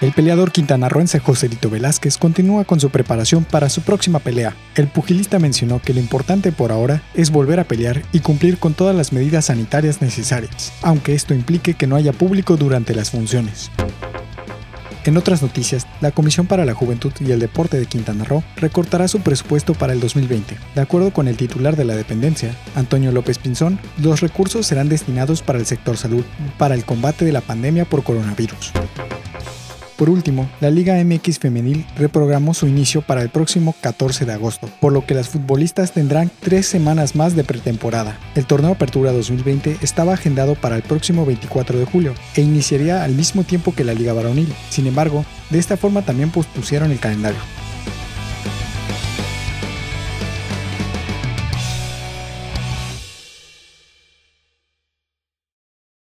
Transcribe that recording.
El peleador quintanarroense Joselito Velázquez continúa con su preparación para su próxima pelea. El pugilista mencionó que lo importante por ahora es volver a pelear y cumplir con todas las medidas sanitarias necesarias, aunque esto implique que no haya público durante las funciones. En otras noticias, la Comisión para la Juventud y el Deporte de Quintana Roo recortará su presupuesto para el 2020. De acuerdo con el titular de la dependencia, Antonio López Pinzón, los recursos serán destinados para el sector salud, para el combate de la pandemia por coronavirus. Por último, la Liga MX Femenil reprogramó su inicio para el próximo 14 de agosto, por lo que las futbolistas tendrán tres semanas más de pretemporada. El torneo Apertura 2020 estaba agendado para el próximo 24 de julio e iniciaría al mismo tiempo que la Liga Varonil. Sin embargo, de esta forma también pospusieron el calendario.